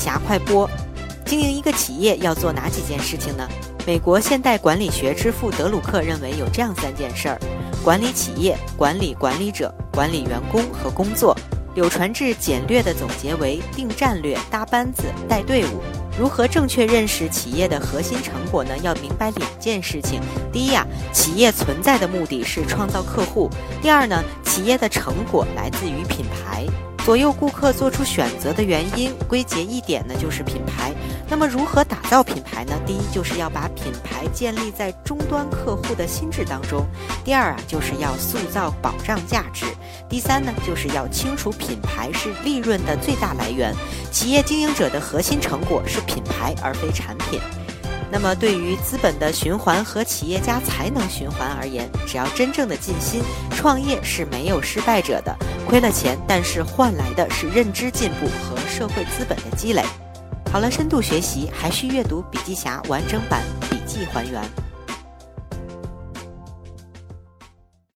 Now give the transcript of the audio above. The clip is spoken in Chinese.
侠快播。经营一个企业要做哪几件事情呢？美国现代管理学之父德鲁克认为有这样三件事儿：管理企业、管理管理者、管理员工和工作。柳传志简略的总结为：定战略、搭班子、带队伍。如何正确认识企业的核心成果呢？要明白两件事情：第一呀，企业存在的目的是创造客户；第二呢，企业的成果来自于品牌。左右顾客做出选择的原因，归结一点呢，就是品牌。那么如何打造品牌呢？第一，就是要把品牌建立在终端客户的心智当中；第二啊，就是要塑造保障价值；第三呢，就是要清楚品牌是利润的最大来源。企业经营者的核心成果是品牌，而非产品。那么，对于资本的循环和企业家才能循环而言，只要真正的尽心，创业是没有失败者的。亏了钱，但是换来的是认知进步和社会资本的积累。好了，深度学习还需阅读笔记侠完整版笔记还原。